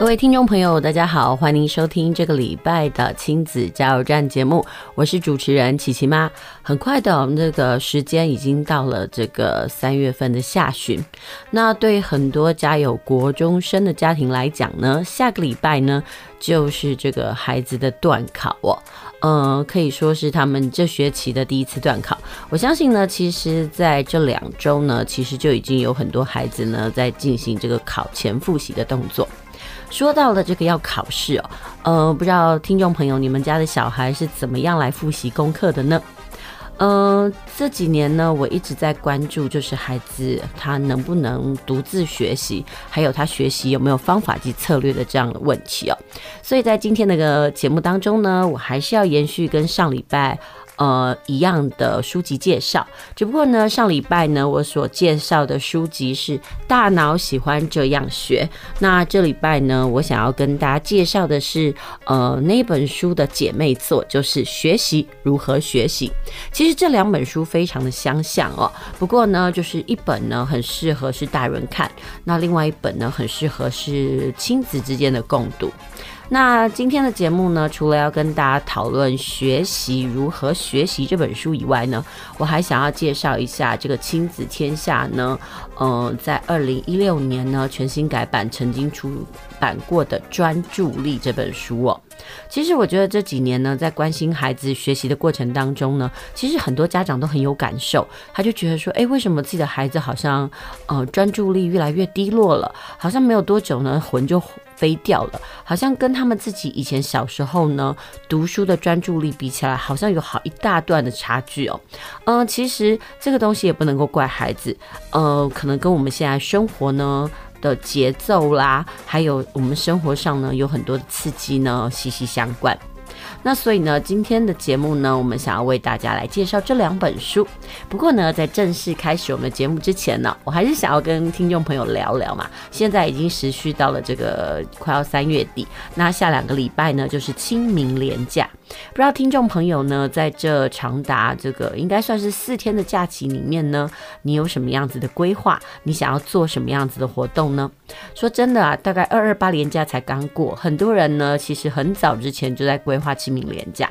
各位听众朋友，大家好，欢迎收听这个礼拜的亲子加油站节目，我是主持人琪琪妈。很快的，我们这个时间已经到了这个三月份的下旬。那对很多家有国中生的家庭来讲呢，下个礼拜呢就是这个孩子的段考哦，嗯，可以说是他们这学期的第一次段考。我相信呢，其实在这两周呢，其实就已经有很多孩子呢在进行这个考前复习的动作。说到了这个要考试哦，呃，不知道听众朋友，你们家的小孩是怎么样来复习功课的呢？呃，这几年呢，我一直在关注，就是孩子他能不能独自学习，还有他学习有没有方法及策略的这样的问题哦。所以在今天那个节目当中呢，我还是要延续跟上礼拜。呃，一样的书籍介绍，只不过呢，上礼拜呢，我所介绍的书籍是《大脑喜欢这样学》。那这礼拜呢，我想要跟大家介绍的是，呃，那本书的姐妹作，就是《学习如何学习》。其实这两本书非常的相像哦，不过呢，就是一本呢很适合是大人看，那另外一本呢很适合是亲子之间的共读。那今天的节目呢，除了要跟大家讨论学习如何学习这本书以外呢，我还想要介绍一下这个亲子天下呢，呃，在二零一六年呢全新改版，曾经出版过的《专注力》这本书哦。其实我觉得这几年呢，在关心孩子学习的过程当中呢，其实很多家长都很有感受，他就觉得说，哎，为什么自己的孩子好像呃专注力越来越低落了？好像没有多久呢，魂就飞掉了，好像跟他们自己以前小时候呢读书的专注力比起来，好像有好一大段的差距哦。嗯、其实这个东西也不能够怪孩子，呃，可能跟我们现在生活呢的节奏啦，还有我们生活上呢有很多的刺激呢息息相关。那所以呢，今天的节目呢，我们想要为大家来介绍这两本书。不过呢，在正式开始我们的节目之前呢，我还是想要跟听众朋友聊聊嘛。现在已经时序到了这个快要三月底，那下两个礼拜呢，就是清明连假。不知道听众朋友呢，在这长达这个应该算是四天的假期里面呢，你有什么样子的规划？你想要做什么样子的活动呢？说真的啊，大概二二八连假才刚过，很多人呢其实很早之前就在规划清明连假。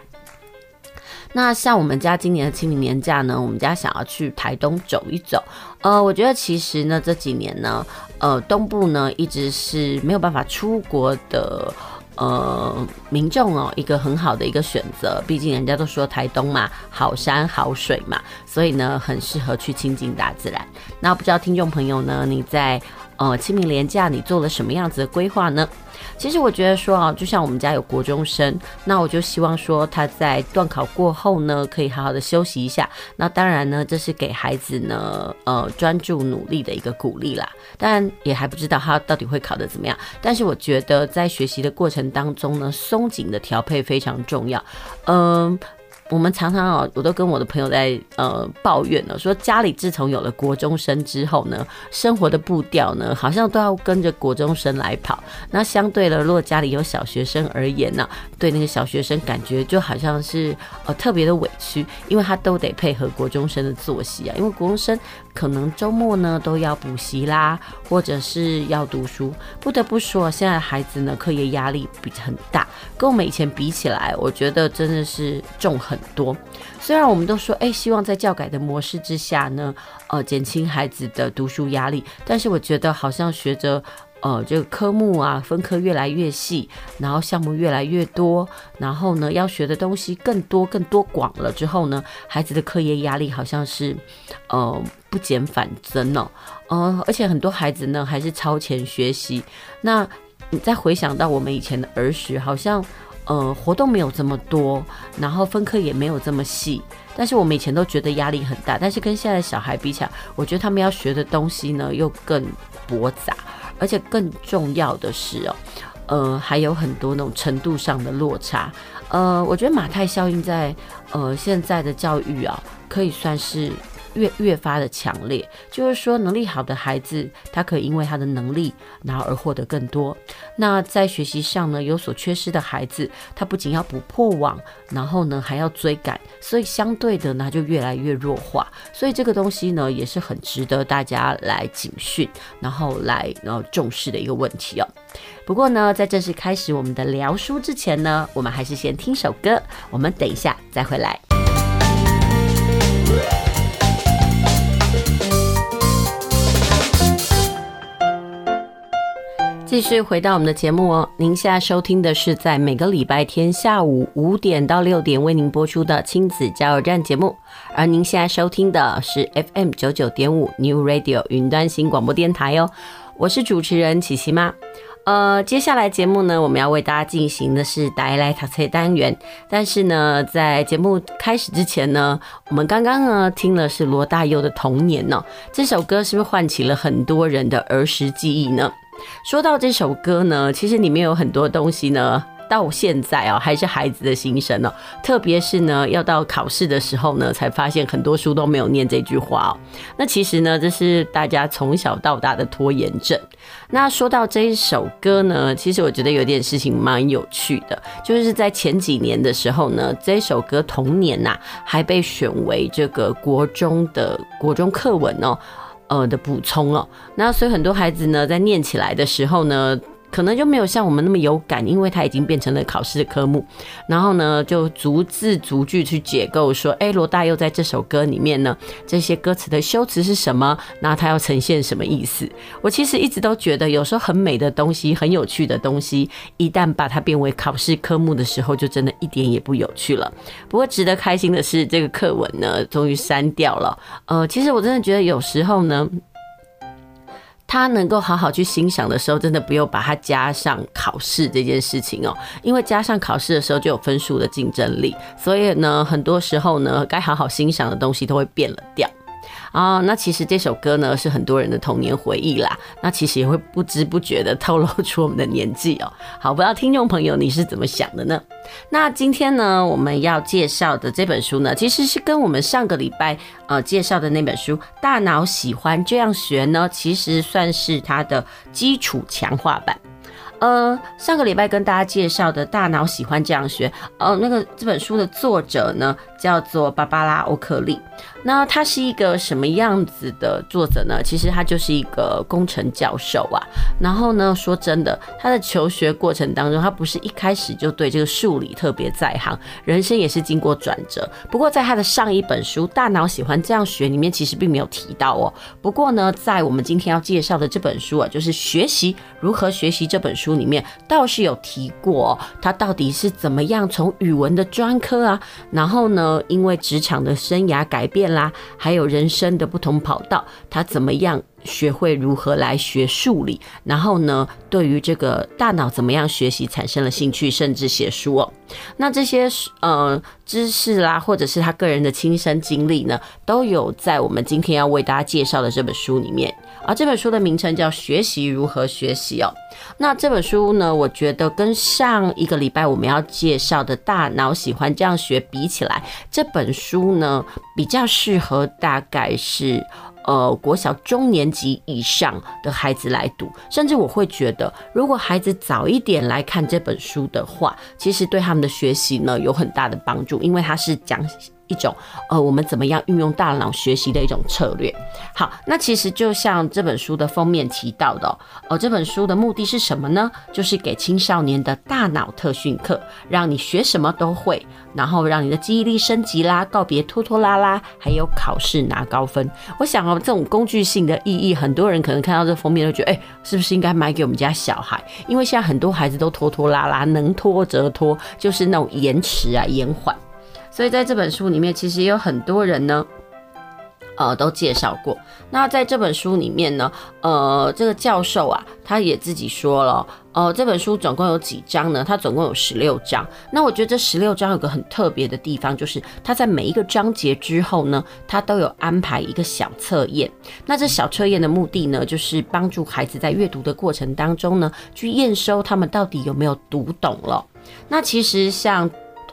那像我们家今年的清明年假呢，我们家想要去台东走一走。呃，我觉得其实呢这几年呢，呃，东部呢一直是没有办法出国的。呃，民众哦，一个很好的一个选择，毕竟人家都说台东嘛，好山好水嘛，所以呢，很适合去亲近大自然。那不知道听众朋友呢，你在呃清明连假你做了什么样子的规划呢？其实我觉得说啊，就像我们家有国中生，那我就希望说他在段考过后呢，可以好好的休息一下。那当然呢，这是给孩子呢，呃，专注努力的一个鼓励啦。当然也还不知道他到底会考得怎么样。但是我觉得在学习的过程当中呢，松紧的调配非常重要。嗯。我们常常啊，我都跟我的朋友在呃抱怨呢，说家里自从有了国中生之后呢，生活的步调呢，好像都要跟着国中生来跑。那相对的，如果家里有小学生而言呢，对那个小学生感觉就好像是呃特别的委屈，因为他都得配合国中生的作息啊，因为国中生可能周末呢都要补习啦，或者是要读书。不得不说，现在孩子呢，课业压力比很大，跟我们以前比起来，我觉得真的是重很多，虽然我们都说，哎，希望在教改的模式之下呢，呃，减轻孩子的读书压力，但是我觉得好像学着，呃，这个科目啊，分科越来越细，然后项目越来越多，然后呢，要学的东西更多、更多广了之后呢，孩子的课业压力好像是呃不减反增哦，呃，而且很多孩子呢还是超前学习。那你再回想到我们以前的儿时，好像呃活动没有这么多，然后分科也没有这么细，但是我们以前都觉得压力很大。但是跟现在小孩比起来，我觉得他们要学的东西呢又更博杂。而且更重要的是哦，呃，还有很多那种程度上的落差。呃，我觉得马太效应在呃现在的教育啊，可以算是。越越发的强烈，就是说能力好的孩子，他可以因为他的能力，然后而获得更多。那在学习上呢，有所缺失的孩子，他不仅要补破网，然后呢还要追赶，所以相对的呢就越来越弱化。所以这个东西呢也是很值得大家来警训，然后来然后重视的一个问题哦。不过呢，在正式开始我们的聊书之前呢，我们还是先听首歌，我们等一下再回来。继续回到我们的节目哦，您现在收听的是在每个礼拜天下午五点到六点为您播出的亲子加油站节目，而您现在收听的是 FM 九九点五 New Radio 云端新广播电台哦，我是主持人琪琪妈。呃，接下来节目呢，我们要为大家进行的是台来读册单元，但是呢，在节目开始之前呢，我们刚刚呢听了是罗大佑的童年呢、哦，这首歌是不是唤起了很多人的儿时记忆呢？说到这首歌呢，其实里面有很多东西呢，到现在啊、喔、还是孩子的心声哦。特别是呢，要到考试的时候呢，才发现很多书都没有念这句话哦。那其实呢，这是大家从小到大的拖延症。那说到这一首歌呢，其实我觉得有点事情蛮有趣的，就是在前几年的时候呢，这首歌《童年》呐，还被选为这个国中的国中课文哦。呃的补充了，那所以很多孩子呢，在念起来的时候呢，可能就没有像我们那么有感，因为它已经变成了考试的科目。然后呢，就逐字逐句去解构，说，哎，罗大佑在这首歌里面呢，这些歌词的修辞是什么？那他要呈现什么意思？我其实一直都觉得，有时候很美的东西，很有趣的东西，一旦把它变为考试科目的时候，就真的一点也不有趣了。不过值得开心的是，这个课文呢，终于删掉了。呃，其实我真的觉得有时候呢。他能够好好去欣赏的时候，真的不用把它加上考试这件事情哦，因为加上考试的时候就有分数的竞争力，所以呢，很多时候呢，该好好欣赏的东西都会变了调。啊、那其实这首歌呢是很多人的童年回忆啦。那其实也会不知不觉的透露出我们的年纪哦。好，不知道听众朋友你是怎么想的呢？那今天呢我们要介绍的这本书呢，其实是跟我们上个礼拜呃介绍的那本书《大脑喜欢这样学》呢，其实算是它的基础强化版。呃，上个礼拜跟大家介绍的《大脑喜欢这样学》，呃，那个这本书的作者呢叫做芭芭拉·欧克利。那他是一个什么样子的作者呢？其实他就是一个工程教授啊。然后呢，说真的，他的求学过程当中，他不是一开始就对这个数理特别在行，人生也是经过转折。不过在他的上一本书《大脑喜欢这样学》里面，其实并没有提到哦。不过呢，在我们今天要介绍的这本书啊，就是学习如何学习这本书里面，倒是有提过哦，他到底是怎么样从语文的专科啊，然后呢，因为职场的生涯改变啦，还有人生的不同跑道，他怎么样学会如何来学数理？然后呢，对于这个大脑怎么样学习产生了兴趣，甚至写书哦。那这些呃知识啦，或者是他个人的亲身经历呢，都有在我们今天要为大家介绍的这本书里面。而这本书的名称叫《学习如何学习》哦。那这本书呢，我觉得跟上一个礼拜我们要介绍的《大脑喜欢这样学》比起来，这本书呢比较适合大概是呃国小中年级以上的孩子来读，甚至我会觉得，如果孩子早一点来看这本书的话，其实对他们的学习呢有很大的帮助，因为它是讲。一种呃，我们怎么样运用大脑学习的一种策略。好，那其实就像这本书的封面提到的，呃，这本书的目的是什么呢？就是给青少年的大脑特训课，让你学什么都会，然后让你的记忆力升级啦，告别拖拖拉拉，还有考试拿高分。我想哦，这种工具性的意义，很多人可能看到这封面都觉得，哎，是不是应该买给我们家小孩？因为现在很多孩子都拖拖拉拉，能拖则拖，就是那种延迟啊、延缓。所以在这本书里面，其实也有很多人呢，呃，都介绍过。那在这本书里面呢，呃，这个教授啊，他也自己说了，呃，这本书总共有几章呢？它总共有十六章。那我觉得这十六章有个很特别的地方，就是它在每一个章节之后呢，它都有安排一个小测验。那这小测验的目的呢，就是帮助孩子在阅读的过程当中呢，去验收他们到底有没有读懂了。那其实像。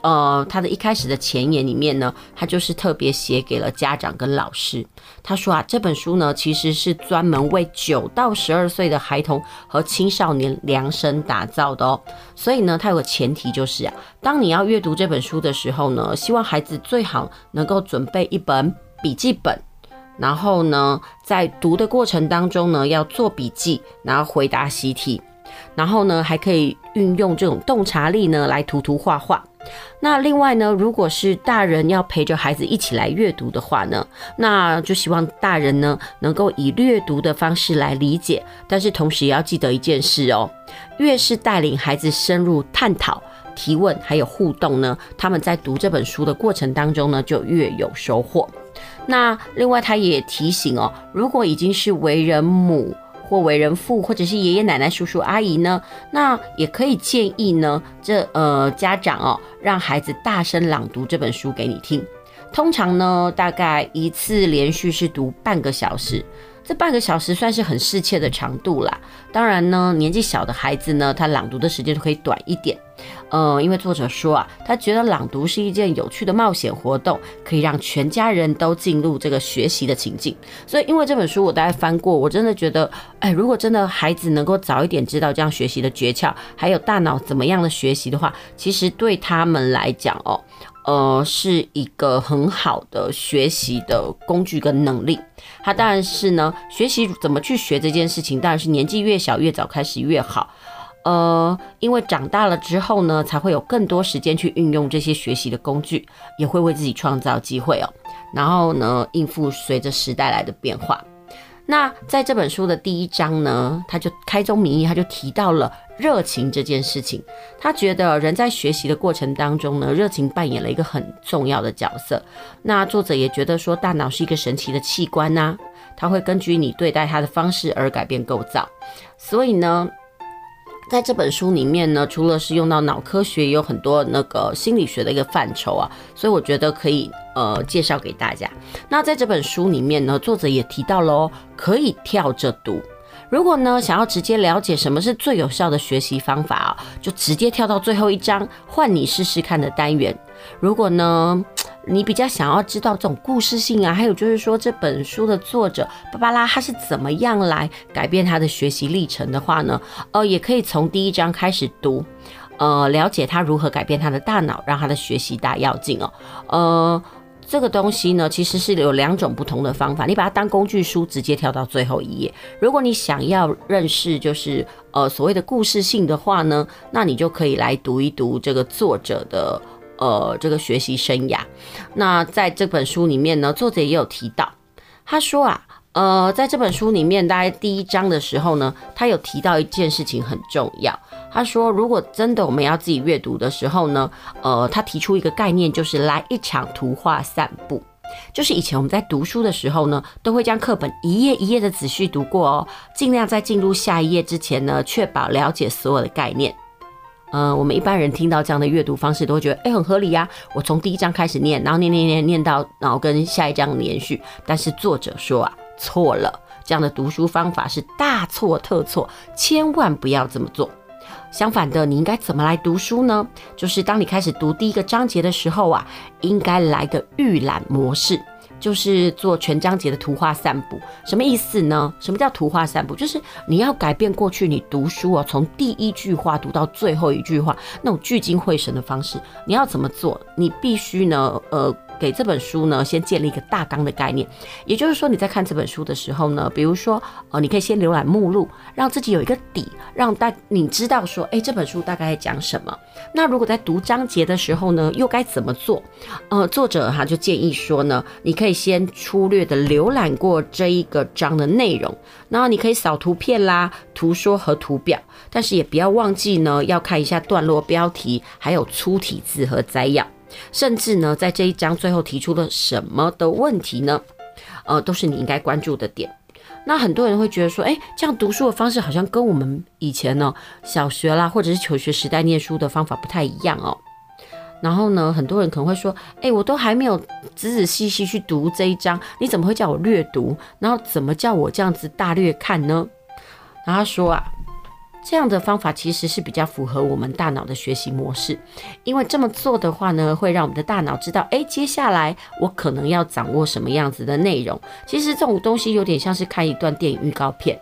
呃，他的一开始的前言里面呢，他就是特别写给了家长跟老师。他说啊，这本书呢其实是专门为九到十二岁的孩童和青少年量身打造的哦。所以呢，他有个前提就是啊，当你要阅读这本书的时候呢，希望孩子最好能够准备一本笔记本，然后呢，在读的过程当中呢，要做笔记，然后回答习题，然后呢，还可以运用这种洞察力呢来涂涂画画。那另外呢，如果是大人要陪着孩子一起来阅读的话呢，那就希望大人呢能够以略读的方式来理解，但是同时也要记得一件事哦，越是带领孩子深入探讨、提问还有互动呢，他们在读这本书的过程当中呢，就越有收获。那另外他也提醒哦，如果已经是为人母，或为人父，或者是爷爷奶奶、叔叔阿姨呢，那也可以建议呢，这呃家长哦，让孩子大声朗读这本书给你听。通常呢，大概一次连续是读半个小时。这半个小时算是很适切的长度啦。当然呢，年纪小的孩子呢，他朗读的时间就可以短一点。呃，因为作者说啊，他觉得朗读是一件有趣的冒险活动，可以让全家人都进入这个学习的情境。所以，因为这本书我大概翻过，我真的觉得，哎，如果真的孩子能够早一点知道这样学习的诀窍，还有大脑怎么样的学习的话，其实对他们来讲哦。呃，是一个很好的学习的工具跟能力。它当然是呢，学习怎么去学这件事情，当然是年纪越小越早开始越好。呃，因为长大了之后呢，才会有更多时间去运用这些学习的工具，也会为自己创造机会哦。然后呢，应付随着时代来的变化。那在这本书的第一章呢，他就开宗明义，他就提到了热情这件事情。他觉得人在学习的过程当中呢，热情扮演了一个很重要的角色。那作者也觉得说，大脑是一个神奇的器官呐、它会根据你对待它的方式而改变构造。所以呢。在这本书里面呢，除了是用到脑科学，也有很多那个心理学的一个范畴啊，所以我觉得可以呃介绍给大家。那在这本书里面呢，作者也提到喽，可以跳着读。如果呢想要直接了解什么是最有效的学习方法啊，就直接跳到最后一章，换你试试看的单元。如果呢，你比较想要知道这种故事性啊，还有就是说这本书的作者芭芭拉他是怎么样来改变他的学习历程的话呢，呃，也可以从第一章开始读，呃，了解他如何改变他的大脑，让他的学习大跃进哦。呃，这个东西呢，其实是有两种不同的方法，你把它当工具书，直接跳到最后一页。如果你想要认识就是呃所谓的故事性的话呢，那你就可以来读一读这个作者的。呃，这个学习生涯，那在这本书里面呢，作者也有提到，他说啊，呃，在这本书里面，大概第一章的时候呢，他有提到一件事情很重要。他说，如果真的我们要自己阅读的时候呢，呃，他提出一个概念，就是来一场图画散步。就是以前我们在读书的时候呢，都会将课本一页一页的仔细读过哦，尽量在进入下一页之前呢，确保了解所有的概念。呃，我们一般人听到这样的阅读方式，都会觉得，哎，很合理呀。我从第一章开始念，然后念念念念到，然后跟下一章连续。但是作者说啊，错了，这样的读书方法是大错特错，千万不要这么做。相反的，你应该怎么来读书呢？就是当你开始读第一个章节的时候啊，应该来个预览模式。就是做全章节的图画散步，什么意思呢？什么叫图画散步？就是你要改变过去你读书啊，从第一句话读到最后一句话那种聚精会神的方式。你要怎么做？你必须呢，呃，给这本书呢先建立一个大纲的概念。也就是说，你在看这本书的时候呢，比如说，呃，你可以先浏览目录，让自己有一个底，让大你知道说，哎，这本书大概在讲什么。那如果在读章节的时候呢，又该怎么做？呃，作者哈就建议说呢，你可以先粗略的浏览过这一个章的内容，然后你可以扫图片啦、图说和图表，但是也不要忘记呢，要看一下段落标题，还有粗体字和摘要，甚至呢，在这一章最后提出了什么的问题呢？呃，都是你应该关注的点。那很多人会觉得说，哎，这样读书的方式好像跟我们以前呢小学啦，或者是求学时代念书的方法不太一样哦。然后呢，很多人可能会说，哎，我都还没有仔仔细细去读这一章，你怎么会叫我略读？然后怎么叫我这样子大略看呢？然后他说啊。这样的方法其实是比较符合我们大脑的学习模式，因为这么做的话呢，会让我们的大脑知道，哎，接下来我可能要掌握什么样子的内容。其实这种东西有点像是看一段电影预告片，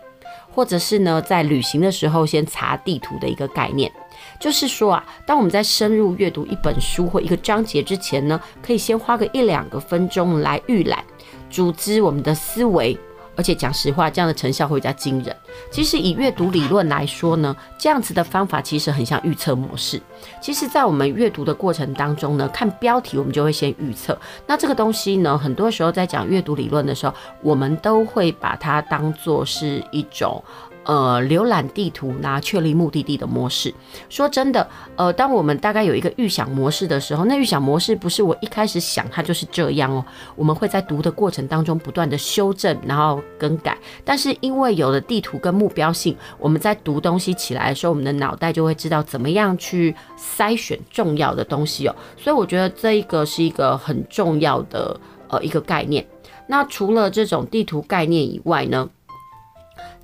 或者是呢，在旅行的时候先查地图的一个概念。就是说啊，当我们在深入阅读一本书或一个章节之前呢，可以先花个一两个分钟来预览，组织我们的思维。而且讲实话，这样的成效会比较惊人。其实以阅读理论来说呢，这样子的方法其实很像预测模式。其实，在我们阅读的过程当中呢，看标题我们就会先预测。那这个东西呢，很多时候在讲阅读理论的时候，我们都会把它当做是一种。呃，浏览地图拿确立目的地的模式。说真的，呃，当我们大概有一个预想模式的时候，那预想模式不是我一开始想它就是这样哦。我们会在读的过程当中不断的修正，然后更改。但是因为有了地图跟目标性，我们在读东西起来的时候，我们的脑袋就会知道怎么样去筛选重要的东西哦。所以我觉得这一个是一个很重要的呃一个概念。那除了这种地图概念以外呢，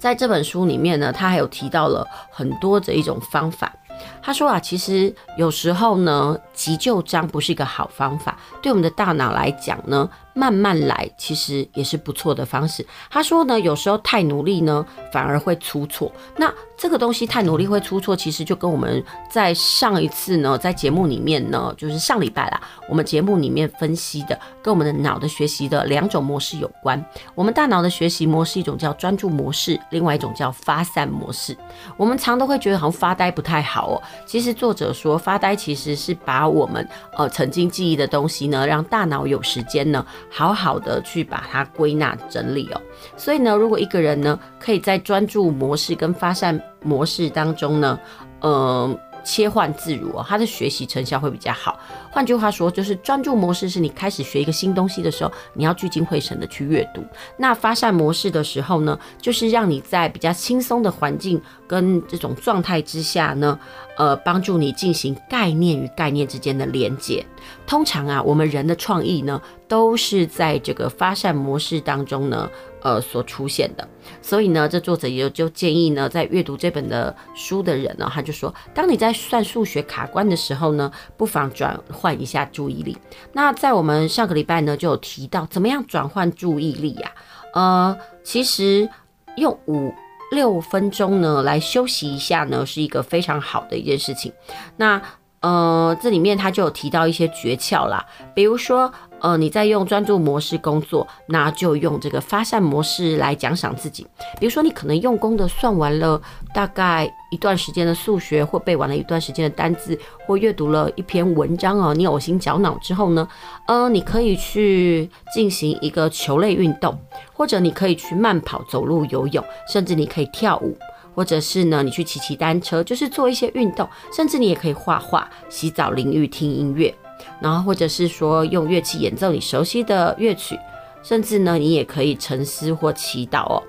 在这本书里面呢，他还有提到了很多的一种方法。他说啊，其实有时候呢，急救章不是一个好方法，对我们的大脑来讲呢。慢慢来，其实也是不错的方式。他说呢，有时候太努力呢，反而会出错。那这个东西太努力会出错，其实就跟我们在上一次呢，在节目里面呢，就是上礼拜啦，我们节目里面分析的，跟我们的脑的学习的两种模式有关。我们大脑的学习模式，一种叫专注模式，另外一种叫发散模式。我们常都会觉得好像发呆不太好哦。其实作者说，发呆其实是把我们呃曾经记忆的东西呢，让大脑有时间呢。好好的去把它归纳整理哦，所以呢，如果一个人呢，可以在专注模式跟发散模式当中呢，嗯、呃。切换自如哦，他的学习成效会比较好。换句话说，就是专注模式是你开始学一个新东西的时候，你要聚精会神的去阅读。那发散模式的时候呢，就是让你在比较轻松的环境跟这种状态之下呢，呃，帮助你进行概念 与概念之间的连接。通常啊，我们人的创意呢，都是在这个发散模式当中呢。呃，所出现的，所以呢，这作者也就建议呢，在阅读这本的书的人呢，他就说，当你在算数学卡关的时候呢，不妨转换一下注意力。那在我们上个礼拜呢，就有提到怎么样转换注意力呀？呃，其实用五六分钟呢来休息一下呢，是一个非常好的一件事情。那呃，这里面他就有提到一些诀窍啦，比如说。呃，你在用专注模式工作，那就用这个发散模式来奖赏自己。比如说，你可能用功的算完了大概一段时间的数学，或背完了一段时间的单字，或阅读了一篇文章哦，你呕心绞脑之后呢，呃，你可以去进行一个球类运动，或者你可以去慢跑、走路、游泳，甚至你可以跳舞，或者是呢，你去骑骑单车，就是做一些运动，甚至你也可以画画、洗澡、淋浴、听音乐。然后，或者是说用乐器演奏你熟悉的乐曲，甚至呢，你也可以沉思或祈祷哦。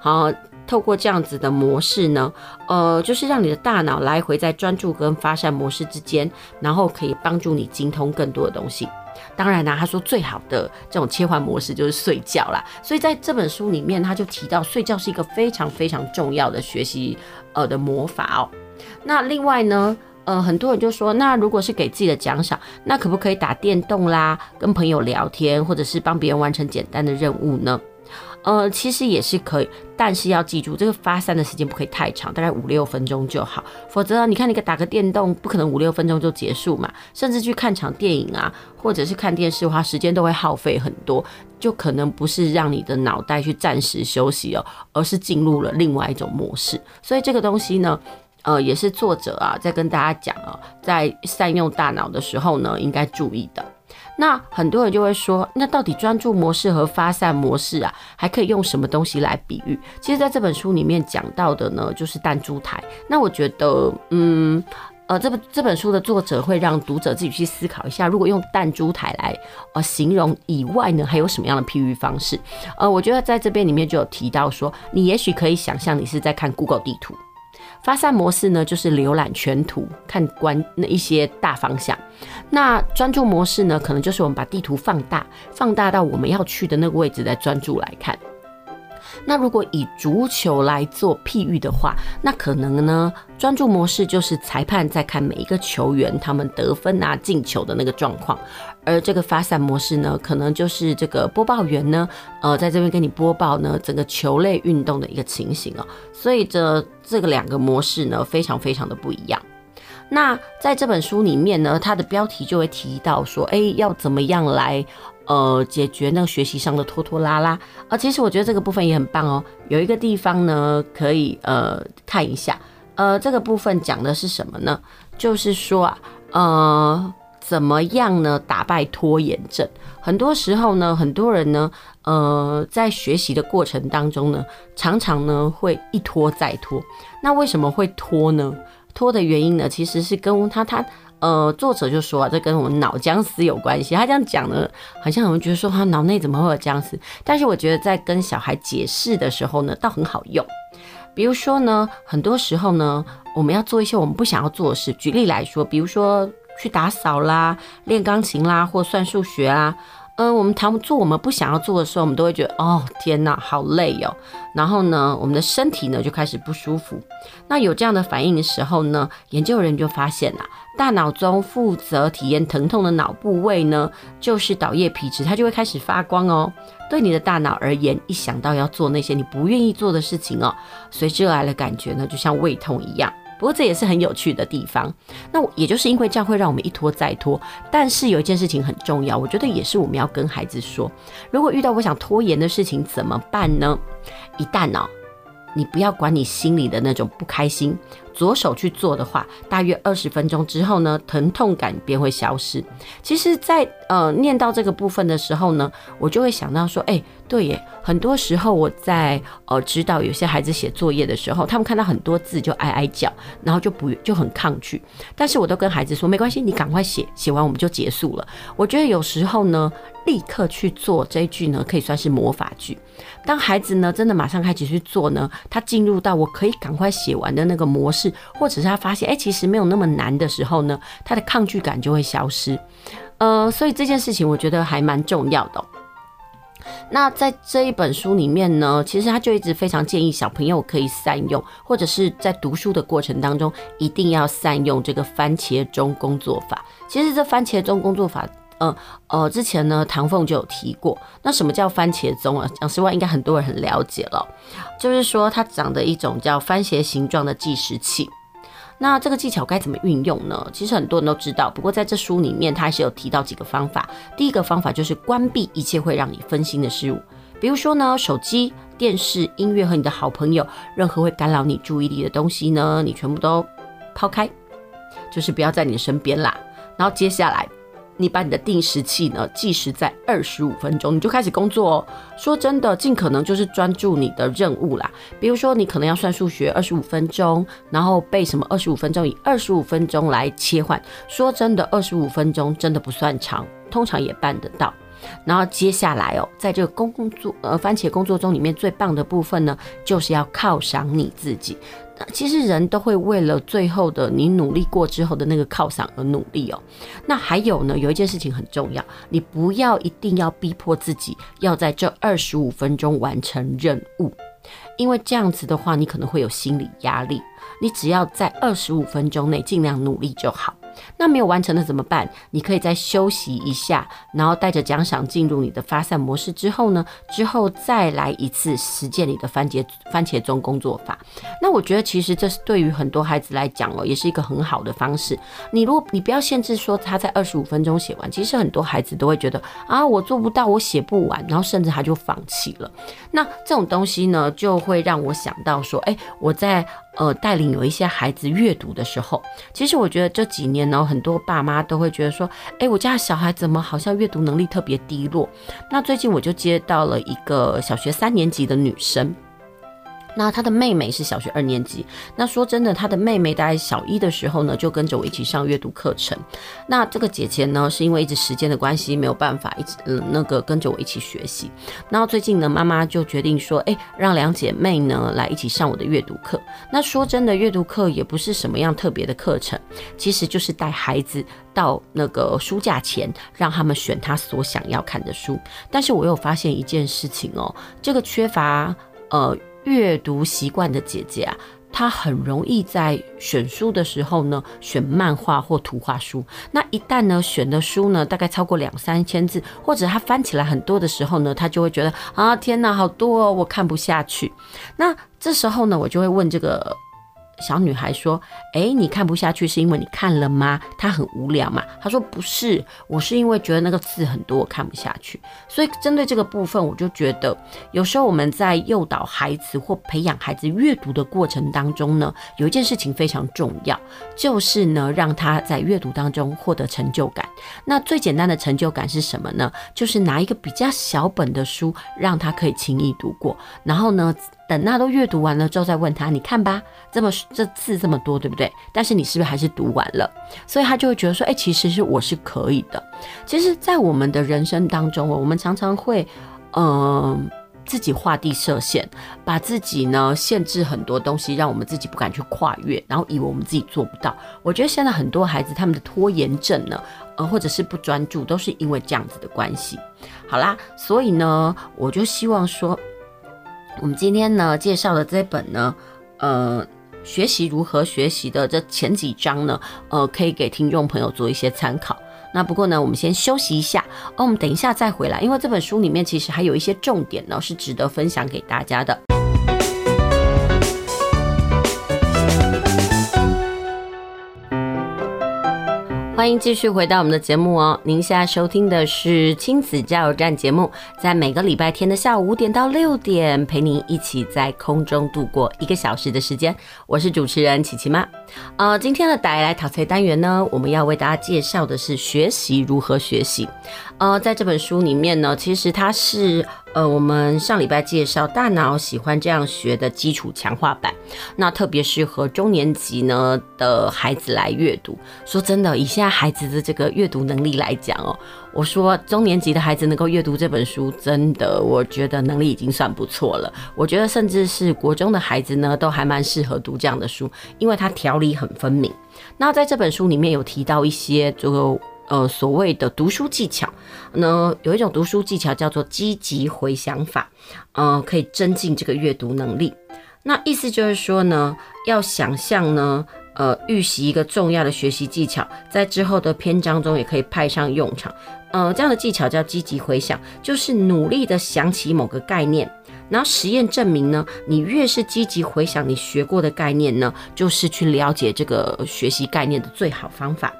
好，透过这样子的模式呢，呃，就是让你的大脑来回在专注跟发散模式之间，然后可以帮助你精通更多的东西。当然呢，他说最好的这种切换模式就是睡觉啦。所以在这本书里面，他就提到睡觉是一个非常非常重要的学习呃的魔法哦。那另外呢，呃，很多人就说，那如果是给自己的奖赏，那可不可以打电动啦，跟朋友聊天，或者是帮别人完成简单的任务呢？呃，其实也是可以，但是要记住，这个发散的时间不可以太长，大概五六分钟就好。否则，你看你打个电动，不可能五六分钟就结束嘛。甚至去看场电影啊，或者是看电视的话，时间都会耗费很多，就可能不是让你的脑袋去暂时休息哦，而是进入了另外一种模式。所以这个东西呢，呃，也是作者啊在跟大家讲啊，在善用大脑的时候呢，应该注意的。那很多人就会说，那到底专注模式和发散模式啊，还可以用什么东西来比喻？其实，在这本书里面讲到的呢，就是弹珠台。那我觉得，嗯，呃，这本这本书的作者会让读者自己去思考一下，如果用弹珠台来呃形容以外呢，还有什么样的譬喻方式？呃，我觉得在这边里面就有提到说，你也许可以想象你是在看 Google 地图。发散模式呢，就是浏览全图，看关那一些大方向。那专注模式呢，可能就是我们把地图放大，放大到我们要去的那个位置来专注来看。那如果以足球来做譬喻的话，那可能呢，专注模式就是裁判在看每一个球员他们得分啊、进球的那个状况，而这个发散模式呢，可能就是这个播报员呢，呃，在这边给你播报呢整个球类运动的一个情形哦。所以这这个两个模式呢，非常非常的不一样。那在这本书里面呢，它的标题就会提到说，哎，要怎么样来。呃，解决那个学习上的拖拖拉拉啊，其实我觉得这个部分也很棒哦。有一个地方呢，可以呃看一下，呃，这个部分讲的是什么呢？就是说啊，呃，怎么样呢打败拖延症？很多时候呢，很多人呢，呃，在学习的过程当中呢，常常呢会一拖再拖。那为什么会拖呢？拖的原因呢，其实是跟他他。呃，作者就说啊，这跟我们脑僵死有关系。他这样讲呢，好像我们觉得说他脑内怎么会有僵死？但是我觉得在跟小孩解释的时候呢，倒很好用。比如说呢，很多时候呢，我们要做一些我们不想要做的事。举例来说，比如说去打扫啦、练钢琴啦，或算数学啊。嗯，我们谈做我们不想要做的时候，我们都会觉得哦，天哪，好累哦。然后呢，我们的身体呢就开始不舒服。那有这样的反应的时候呢，研究人就发现啦，大脑中负责体验疼痛的脑部位呢，就是岛叶皮质，它就会开始发光哦。对你的大脑而言，一想到要做那些你不愿意做的事情哦，随之而来的感觉呢，就像胃痛一样。不过这也是很有趣的地方。那也就是因为这样会让我们一拖再拖。但是有一件事情很重要，我觉得也是我们要跟孩子说：如果遇到我想拖延的事情怎么办呢？一旦哦，你不要管你心里的那种不开心。左手去做的话，大约二十分钟之后呢，疼痛感便会消失。其实在，呃念到这个部分的时候呢，我就会想到说，哎、对耶，很多时候我在呃指导有些孩子写作业的时候，他们看到很多字就哀哀叫，然后就不就很抗拒。但是我都跟孩子说，没关系，你赶快写，写完我们就结束了。我觉得有时候呢，立刻去做这一句呢，可以算是魔法句。当孩子呢真的马上开始去做呢，他进入到我可以赶快写完的那个模式。或者是他发现，哎、其实没有那么难的时候呢，他的抗拒感就会消失。呃，所以这件事情我觉得还蛮重要的。那在这一本书里面呢，其实他就一直非常建议小朋友可以善用，或者是在读书的过程当中一定要善用这个番茄钟工作法。其实这番茄钟工作法。嗯呃，之前呢，唐凤就有提过。那什么叫番茄钟啊？讲实话，应该很多人很了解了。就是说，它长的一种叫番茄形状的计时器。那这个技巧该怎么运用呢？其实很多人都知道，不过在这书里面，它还是有提到几个方法。第一个方法就是关闭一切会让你分心的事物，比如说呢，手机、电视、音乐和你的好朋友，任何会干扰你注意力的东西呢，你全部都抛开，就是不要在你的身边啦。然后接下来。你把你的定时器呢计时在二十五分钟，你就开始工作哦。说真的，尽可能就是专注你的任务啦。比如说，你可能要算数学二十五分钟，然后背什么二十五分钟，以二十五分钟来切换。说真的，二十五分钟真的不算长，通常也办得到。然后接下来哦，在这个工作呃番茄工作中里面最棒的部分呢，就是要犒赏你自己。其实人都会为了最后的你努力过之后的那个犒赏而努力哦。那还有呢，有一件事情很重要，你不要一定要逼迫自己要在这二十五分钟完成任务，因为这样子的话，你可能会有心理压力。你只要在二十五分钟内尽量努力就好。那没有完成的怎么办？你可以再休息一下，然后带着奖赏进入你的发散模式之后呢，之后再来一次实践你的番茄番茄钟工作法。那我觉得其实这是对于很多孩子来讲哦，也是一个很好的方式。你如果你不要限制说他在二十五分钟写完，其实很多孩子都会觉得啊，我做不到，我写不完，然后甚至他就放弃了。那这种东西呢，就会让我想到说，哎，我在。呃，带领有一些孩子阅读的时候，其实我觉得这几年呢，很多爸妈都会觉得说，哎，我家小孩怎么好像阅读能力特别低落？那最近我就接到了一个小学三年级的女生。那他的妹妹是小学二年级。那说真的，他的妹妹大概小一的时候呢，就跟着我一起上阅读课程。那这个姐姐呢，是因为一直时间的关系，没有办法一直嗯那个跟着我一起学习。然后最近呢，妈妈就决定说，哎，让两姐妹呢来一起上我的阅读课。那说真的，阅读课也不是什么样特别的课程，其实就是带孩子到那个书架前，让他们选他所想要看的书。但是我又发现一件事情哦，这个缺乏呃。阅读习惯的姐姐啊，她很容易在选书的时候呢，选漫画或图画书。那一旦呢选的书呢，大概超过两三千字，或者她翻起来很多的时候呢，她就会觉得啊，天哪，好多哦，我看不下去。那这时候呢，我就会问这个。小女孩说：“诶，你看不下去是因为你看了吗？她很无聊嘛？”她说：“不是，我是因为觉得那个字很多，我看不下去。”所以针对这个部分，我就觉得有时候我们在诱导孩子或培养孩子阅读的过程当中呢，有一件事情非常重要，就是呢，让他在阅读当中获得成就感。那最简单的成就感是什么呢？就是拿一个比较小本的书，让他可以轻易读过，然后呢，等那都阅读完了之后，再问他，你看吧，这么这字这么多，对不对？但是你是不是还是读完了？所以他就会觉得说，哎，其实是我是可以的。其实，在我们的人生当中，我们常常会，嗯、自己画地设限，把自己呢限制很多东西，让我们自己不敢去跨越，然后以为我们自己做不到。我觉得现在很多孩子他们的拖延症呢，呃，或者是不专注，都是因为这样子的关系。好啦，所以呢，我就希望说。我们今天呢介绍的这本呢，呃，学习如何学习的这前几章呢，呃，可以给听众朋友做一些参考。那不过呢，我们先休息一下，哦，我们等一下再回来，因为这本书里面其实还有一些重点呢，是值得分享给大家的。欢迎继续回到我们的节目哦。您现在收听的是亲子加油站节目，在每个礼拜天的下午五点到六点，陪您一起在空中度过一个小时的时间。我是主持人琪琪妈。呃，今天的带来讨菜单元呢，我们要为大家介绍的是学习如何学习。呃，在这本书里面呢，其实它是。呃，我们上礼拜介绍《大脑喜欢这样学》的基础强化版，那特别适合中年级呢的孩子来阅读。说真的，以现在孩子的这个阅读能力来讲哦，我说中年级的孩子能够阅读这本书，真的，我觉得能力已经算不错了。我觉得甚至是国中的孩子呢，都还蛮适合读这样的书，因为它条理很分明。那在这本书里面有提到一些这个。呃，所谓的读书技巧，那有一种读书技巧叫做积极回想法，呃，可以增进这个阅读能力。那意思就是说呢，要想象呢，呃，预习一个重要的学习技巧，在之后的篇章中也可以派上用场。呃，这样的技巧叫积极回想，就是努力的想起某个概念。然后实验证明呢，你越是积极回想你学过的概念呢，就是去了解这个学习概念的最好方法。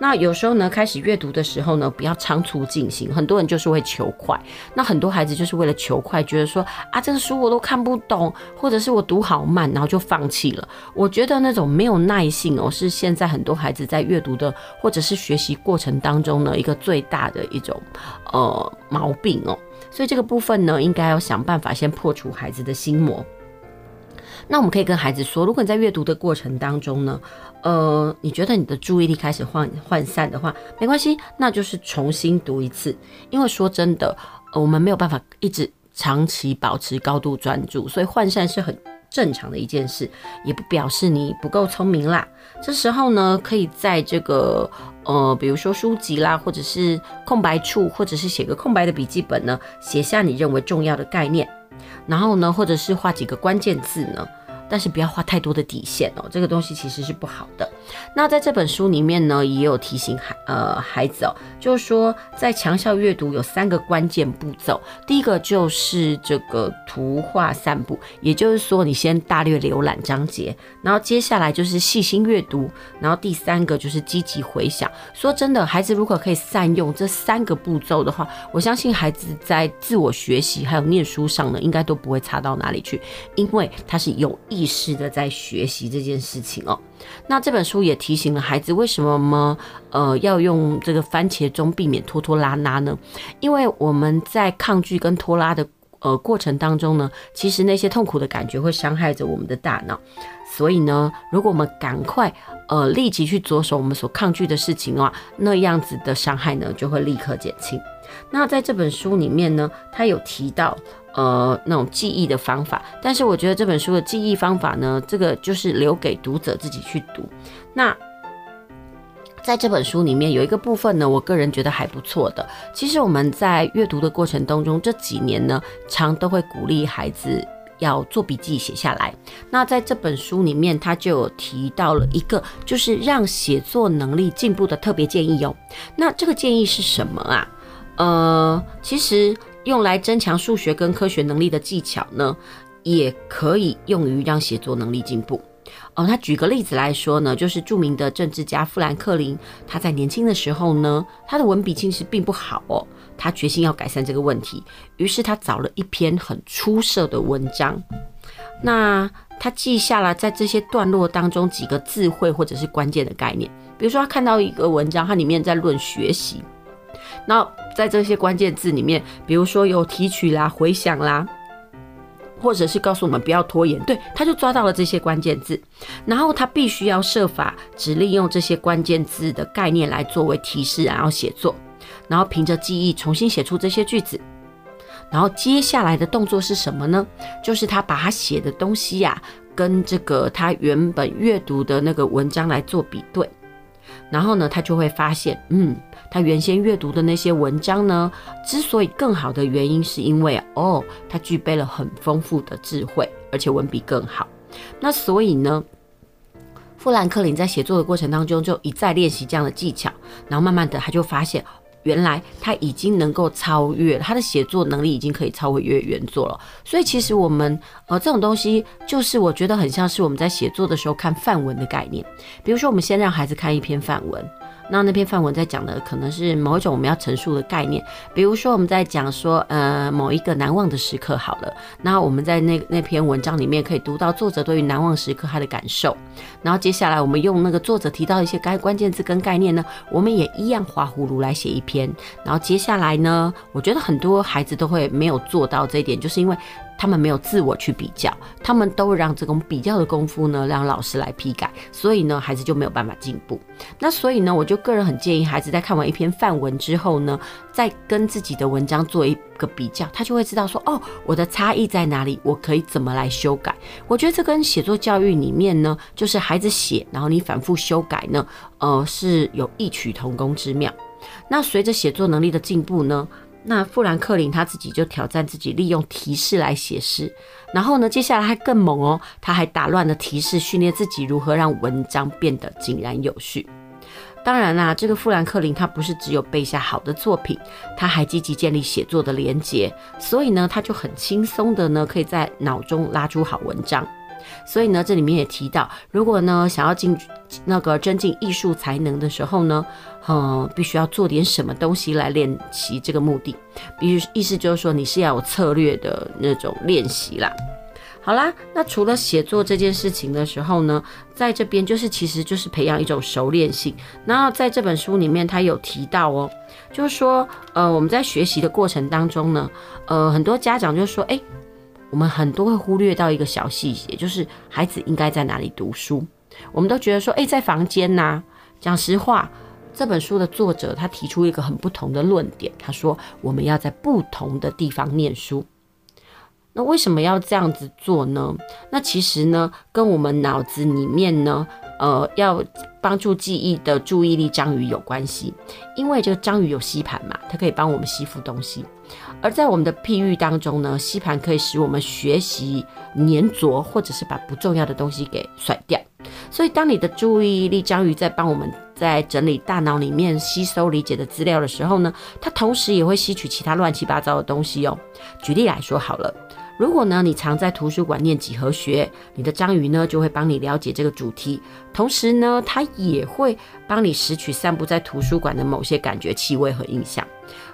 那有时候呢，开始阅读的时候呢，不要仓促进行。很多人就是会求快，那很多孩子就是为了求快，觉得说啊，这个书我都看不懂，或者是我读好慢，然后就放弃了。我觉得那种没有耐性哦，是现在很多孩子在阅读的或者是学习过程当中呢，一个最大的一种呃毛病哦。所以这个部分呢，应该要想办法先破除孩子的心魔。那我们可以跟孩子说，如果你在阅读的过程当中呢，呃，你觉得你的注意力开始涣涣散的话，没关系，那就是重新读一次。因为说真的，我们没有办法一直长期保持高度专注，所以涣散是很正常的一件事，也不表示你不够聪明啦。这时候呢，可以在这个呃，比如说书籍啦，或者是空白处，或者是写个空白的笔记本呢，写下你认为重要的概念，然后呢，或者是画几个关键字呢。但是不要画太多的底线哦，这个东西其实是不好的。那在这本书里面呢，也有提醒孩呃孩子哦，就是说在强效阅读有三个关键步骤。第一个就是这个图画散步，也就是说你先大略浏览章节，然后接下来就是细心阅读，然后第三个就是积极回想。说真的，孩子如果可以善用这三个步骤的话，我相信孩子在自我学习还有念书上呢，应该都不会差到哪里去，因为他是有意识的在学习这件事情哦。那这本书也提醒了孩子，为什么呃要用这个番茄钟避免拖拖拉拉呢？因为我们在抗拒跟拖拉的呃过程当中呢，其实那些痛苦的感觉会伤害着我们的大脑。所以呢，如果我们赶快呃立即去着手我们所抗拒的事情的话，那样子的伤害呢就会立刻减轻。那在这本书里面呢，他有提到。呃，那种记忆的方法，但是我觉得这本书的记忆方法呢，这个就是留给读者自己去读。那在这本书里面有一个部分呢，我个人觉得还不错的。其实我们在阅读的过程当中，这几年呢，常都会鼓励孩子要做笔记写下来。那在这本书里面，他就有提到了一个，就是让写作能力进步的特别建议哦。那这个建议是什么啊？呃，其实。用来增强数学跟科学能力的技巧呢，也可以用于让写作能力进步。哦，他举个例子来说呢，就是著名的政治家富兰克林，他在年轻的时候呢，他的文笔其实并不好哦。他决心要改善这个问题，于是他找了一篇很出色的文章，那他记下了在这些段落当中几个字汇或者是关键的概念，比如说他看到一个文章，它里面在论学习。那在这些关键字里面，比如说有提取啦、回想啦，或者是告诉我们不要拖延，对，他就抓到了这些关键字，然后他必须要设法只利用这些关键字的概念来作为提示，然后写作，然后凭着记忆重新写出这些句子，然后接下来的动作是什么呢？就是他把他写的东西呀、跟这个他原本阅读的那个文章来做比对。然后呢，他就会发现，嗯，他原先阅读的那些文章呢，之所以更好的原因，是因为哦，他具备了很丰富的智慧，而且文笔更好。那所以呢，富兰克林在写作的过程当中，就一再练习这样的技巧，然后慢慢的，他就发现。原来他已经能够超越他的写作能力，已经可以超越原作了。所以其实我们呃这种东西，就是我觉得很像是我们在写作的时候看范文的概念。比如说，我们先让孩子看一篇范文。那那篇范文在讲的可能是某一种我们要陈述的概念，比如说我们在讲说，呃，某一个难忘的时刻好了，那我们在那那篇文章里面可以读到作者对于难忘时刻他的感受，然后接下来我们用那个作者提到一些该关键字跟概念呢，我们也一样画葫芦来写一篇，然后接下来呢，我觉得很多孩子都会没有做到这一点，就是因为。他们没有自我去比较，他们都让这种比较的功夫呢，让老师来批改，所以呢，孩子就没有办法进步。那所以呢，我就个人很建议孩子在看完一篇范文之后呢，再跟自己的文章做一个比较，他就会知道说，哦，我的差异在哪里，我可以怎么来修改。我觉得这跟写作教育里面呢，就是孩子写，然后你反复修改呢，呃，是有异曲同工之妙。那随着写作能力的进步呢，那富兰克林他自己就挑战自己，利用提示来写诗。然后呢，接下来还更猛哦，他还打乱了提示，训练自己如何让文章变得井然有序。当然啦，这个富兰克林他不是只有背下好的作品，他还积极建立写作的连结，所以呢，他就很轻松的呢，可以在脑中拉出好文章。所以呢，这里面也提到，如果呢想要进那个增进艺术才能的时候呢，嗯，必须要做点什么东西来练习这个目的。比如意思就是说，你是要有策略的那种练习啦。好啦，那除了写作这件事情的时候呢，在这边就是其实就是培养一种熟练性。那在这本书里面，他有提到哦，就是说，呃，我们在学习的过程当中呢，呃，很多家长就说，哎。我们很多会忽略到一个小细节，就是孩子应该在哪里读书。我们都觉得说，诶，在房间呐。讲实话，这本书的作者他提出一个很不同的论点，他说我们要在不同的地方念书。那为什么要这样子做呢？那其实呢，跟我们脑子里面呢，呃，要帮助记忆的注意力章鱼有关系。因为这个章鱼有吸盘嘛，它可以帮我们吸附东西。而在我们的譬喻当中呢，吸盘可以使我们学习粘着，或者是把不重要的东西给甩掉。所以当你的注意力章鱼在帮我们在整理大脑里面吸收理解的资料的时候呢，它同时也会吸取其他乱七八糟的东西哦。举例来说好了。如果呢，你常在图书馆念几何学，你的章鱼呢就会帮你了解这个主题，同时呢，它也会帮你拾取散布在图书馆的某些感觉、气味和印象。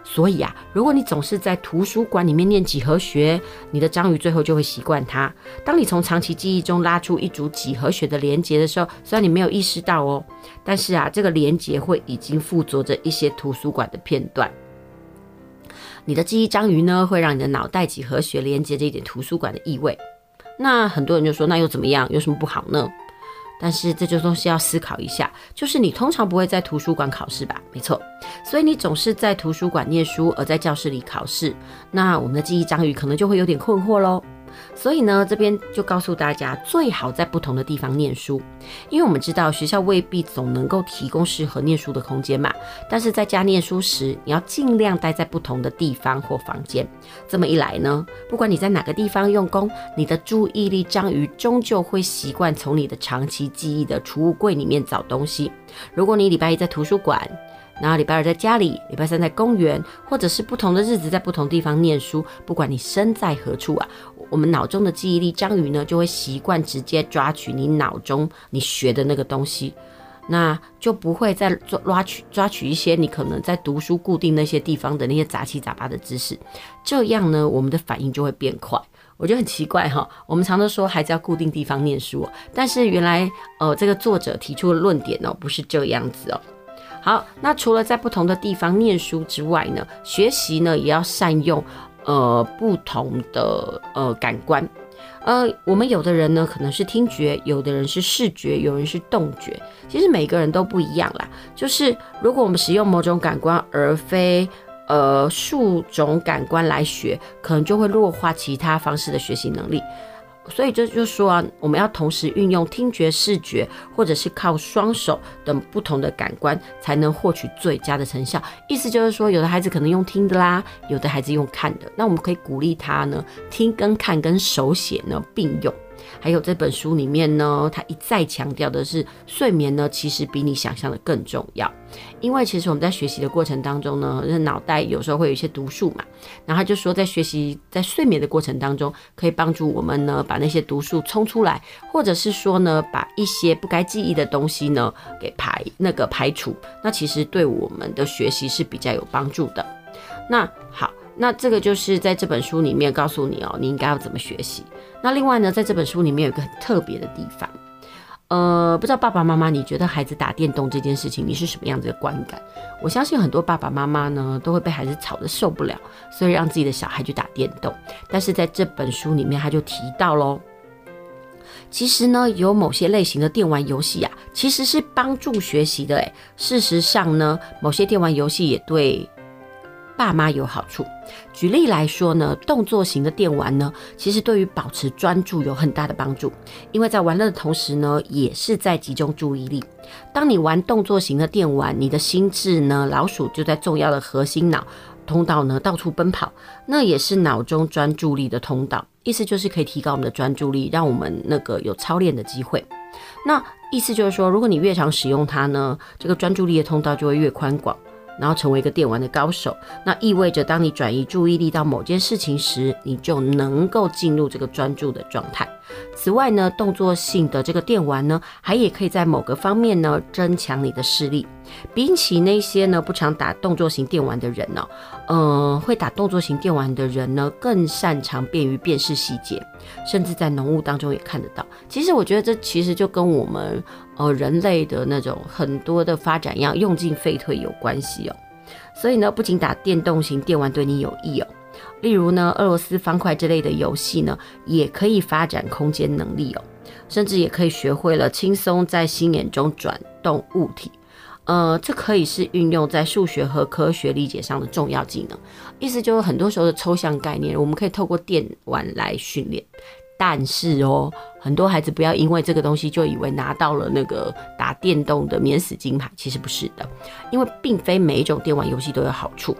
所以啊，如果你总是在图书馆里面念几何学，你的章鱼最后就会习惯它。当你从长期记忆中拉出一组几何学的连结的时候，虽然你没有意识到哦，但是啊，这个连结会已经附着着一些图书馆的片段。你的记忆章鱼呢，会让你的脑袋几何学连接着一点图书馆的意味。那很多人就说，那又怎么样？有什么不好呢？但是这就东西要思考一下，就是你通常不会在图书馆考试吧？没错，所以你总是在图书馆念书，而在教室里考试。那我们的记忆章鱼可能就会有点困惑喽。所以呢，这边就告诉大家，最好在不同的地方念书，因为我们知道学校未必总能够提供适合念书的空间嘛。但是在家念书时，你要尽量待在不同的地方或房间。这么一来呢，不管你在哪个地方用功，你的注意力章鱼终究会习惯从你的长期记忆的储物柜里面找东西。如果你礼拜一在图书馆，然后礼拜二在家里，礼拜三在公园，或者是不同的日子在不同地方念书，不管你身在何处啊，我们脑中的记忆力章鱼呢，就会习惯直接抓取你脑中你学的那个东西，那就不会再抓抓取抓取一些你可能在读书固定那些地方的那些杂七杂八的知识，这样呢，我们的反应就会变快。我觉得很奇怪哈，我们常常说孩子要固定地方念书，但是原来呃这个作者提出的论点哦，不是这样子哦。好，那除了在不同的地方念书之外呢，学习呢也要善用呃不同的呃感官。呃，我们有的人呢可能是听觉，有的人是视觉，有人是动觉。其实每个人都不一样啦。就是如果我们使用某种感官而非呃数种感官来学，可能就会弱化其他方式的学习能力。所以这就是说啊，我们要同时运用听觉、视觉，或者是靠双手等不同的感官，才能获取最佳的成效。意思就是说，有的孩子可能用听的啦，有的孩子用看的。那我们可以鼓励他呢，听跟看跟手写呢并用。还有这本书里面呢，他一再强调的是，睡眠呢其实比你想象的更重要。因为其实我们在学习的过程当中呢，那脑袋有时候会有一些毒素嘛，然后他就说，在学习在睡眠的过程当中，可以帮助我们呢把那些毒素冲出来，或者是说呢把一些不该记忆的东西呢给排那个排除，那其实对我们的学习是比较有帮助的。那好，那这个就是在这本书里面告诉你哦，你应该要怎么学习。那另外呢，在这本书里面有一个很特别的地方，呃，不知道爸爸妈妈，你觉得孩子打电动这件事情，你是什么样子的观感？我相信很多爸爸妈妈呢，都会被孩子吵得受不了，所以让自己的小孩去打电动。但是在这本书里面，他就提到喽，其实呢，有某些类型的电玩游戏啊，其实是帮助学习的。诶，事实上呢，某些电玩游戏也对。爸妈有好处。举例来说呢，动作型的电玩呢，其实对于保持专注有很大的帮助，因为在玩乐的同时呢，也是在集中注意力。当你玩动作型的电玩，你的心智呢，老鼠就在重要的核心脑通道呢到处奔跑，那也是脑中专注力的通道。意思就是可以提高我们的专注力，让我们那个有操练的机会。那意思就是说，如果你越常使用它呢，这个专注力的通道就会越宽广。然后成为一个电玩的高手，那意味着当你转移注意力到某件事情时，你就能够进入这个专注的状态。此外呢，动作性的这个电玩呢，还也可以在某个方面呢增强你的视力。比起那些呢不常打动作型电玩的人呢，呃，会打动作型电玩的人呢更擅长便于辨识细节，甚至在浓雾当中也看得到。其实我觉得这其实就跟我们呃人类的那种很多的发展一样，用进废退有关系哦。所以呢，不仅打电动型电玩对你有益哦。例如呢，俄罗斯方块之类的游戏呢，也可以发展空间能力哦，甚至也可以学会了轻松在心眼中转动物体。呃，这可以是运用在数学和科学理解上的重要技能。意思就是很多时候的抽象概念，我们可以透过电玩来训练。但是哦，很多孩子不要因为这个东西就以为拿到了那个打电动的免死金牌，其实不是的，因为并非每一种电玩游戏都有好处。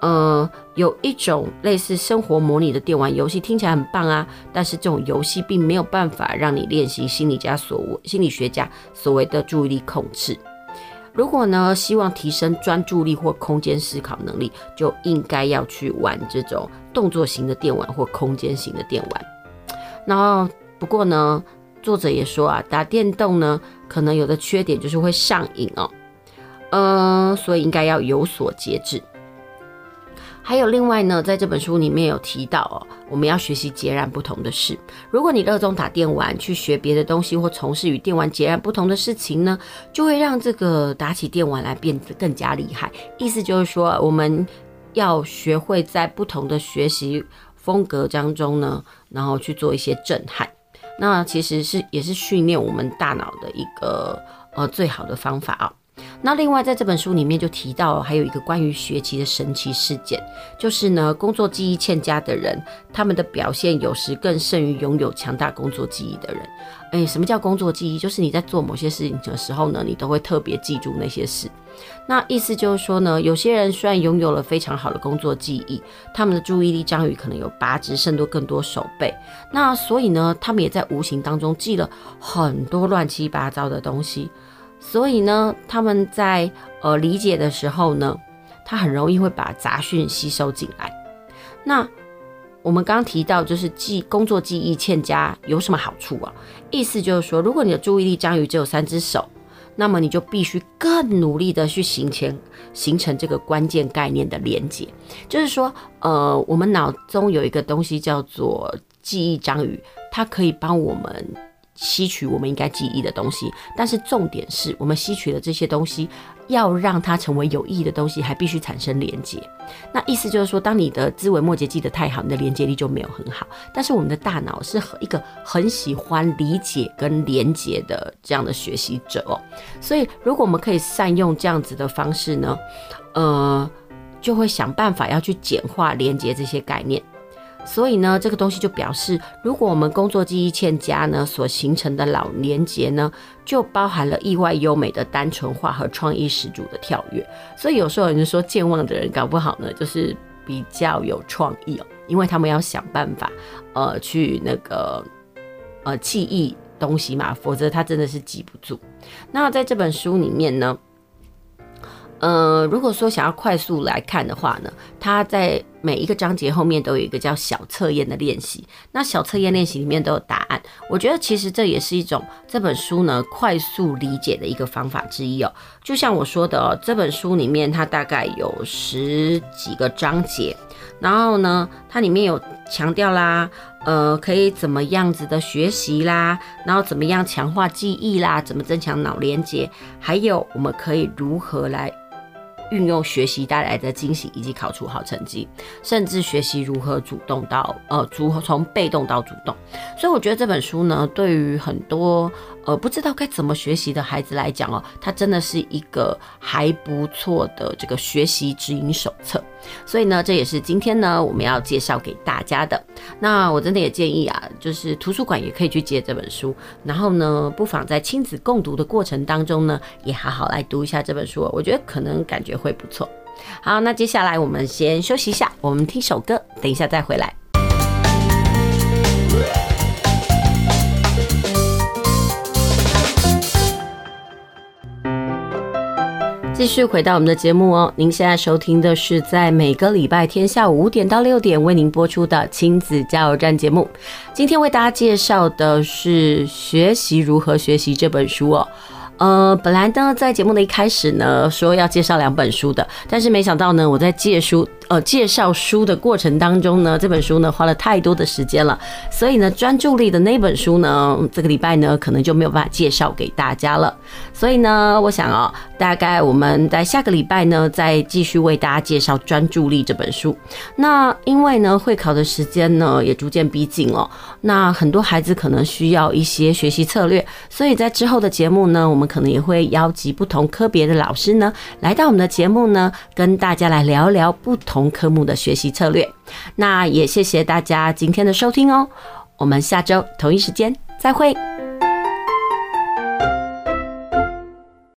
呃，有一种类似生活模拟的电玩游戏，听起来很棒啊，但是这种游戏并没有办法让你练习心理家所谓心理学家所谓的注意力控制。如果呢，希望提升专注力或空间思考能力，就应该要去玩这种动作型的电玩或空间型的电玩。然后，不过呢，作者也说啊，打电动呢，可能有的缺点就是会上瘾哦，嗯、所以应该要有所节制。还有另外呢，在这本书里面有提到哦，我们要学习截然不同的事。如果你热衷打电玩，去学别的东西，或从事与电玩截然不同的事情呢，就会让这个打起电玩来变得更加厉害。意思就是说，我们要学会在不同的学习风格当中呢，然后去做一些震撼。那其实是也是训练我们大脑的一个呃最好的方法啊、那另外，在这本书里面就提到，还有一个关于学习的神奇事件，就是呢，工作记忆欠佳的人，他们的表现有时更胜于拥有强大工作记忆的人。诶，什么叫工作记忆？就是你在做某些事情的时候呢，你都会特别记住那些事。那意思就是说呢，有些人虽然拥有了非常好的工作记忆，他们的注意力章鱼可能有八只，甚至更多手背。那所以呢，他们也在无形当中记了很多乱七八糟的东西。所以呢，他们在呃理解的时候呢，他很容易会把杂讯吸收进来。那我们刚提到，就是记工作记忆欠佳有什么好处啊？意思就是说，如果你的注意力章鱼只有三只手，那么你就必须更努力的去形成形成这个关键概念的连接。就是说，呃，我们脑中有一个东西叫做记忆章鱼，它可以帮我们。吸取我们应该记忆的东西，但是重点是我们吸取的这些东西，要让它成为有意义的东西，还必须产生连接。那意思就是说，当你的枝微末节记得太好，你的连接力就没有很好。但是我们的大脑是一个很喜欢理解跟连接的这样的学习者哦。所以，如果我们可以善用这样子的方式呢，呃，就会想办法要去简化连接这些概念。所以呢，这个东西就表示，如果我们工作记忆欠佳呢，所形成的脑连结呢，就包含了意外优美的单纯化和创意十足的跳跃。所以有时候有人说健忘的人搞不好呢，就是比较有创意哦，因为他们要想办法，呃，去那个呃记忆东西嘛，否则他真的是记不住。那在这本书里面呢，呃，如果说想要快速来看的话呢，他在每一个章节后面都有一个叫小测验的练习。那小测验练习里面都有答案。我觉得其实这也是一种这本书呢快速理解的一个方法之一哦。就像我说的哦，这本书里面它大概有十几个章节，然后呢，它里面有强调啦，呃，可以怎么样子的学习啦，然后怎么样强化记忆啦，怎么增强脑连接，还有我们可以如何来。运用学习带来的惊喜，以及考出好成绩，甚至学习如何主动到呃，如何从被动到主动。所以我觉得这本书呢，对于很多呃不知道该怎么学习的孩子来讲哦，它真的是一个还不错的这个学习指引手册。所以呢，这也是今天呢我们要介绍给大家的。那我真的也建议啊，就是图书馆也可以去借这本书，然后呢，不妨在亲子共读的过程当中呢，也好好来读一下这本书。我觉得可能感觉会不错。好，那接下来我们先休息一下，我们听首歌，等一下再回来。继续回到我们的节目哦，您现在收听的是在每个礼拜天下午五点到六点为您播出的亲子加油站节目。今天为大家介绍的是《学习如何学习》这本书哦。呃，本来呢，在节目的一开始呢，说要介绍两本书的，但是没想到呢，我在借书呃介绍书的过程当中呢，这本书呢花了太多的时间了，所以呢，专注力的那本书呢，这个礼拜呢，可能就没有办法介绍给大家了。所以呢，我想哦，大概我们在下个礼拜呢，再继续为大家介绍专注力这本书。那因为呢，会考的时间呢也逐渐逼近了，那很多孩子可能需要一些学习策略，所以在之后的节目呢，我们。可能也会邀集不同科别的老师呢，来到我们的节目呢，跟大家来聊聊不同同科目的学习策略。那也谢谢大家今天的收听哦，我们下周同一时间再会。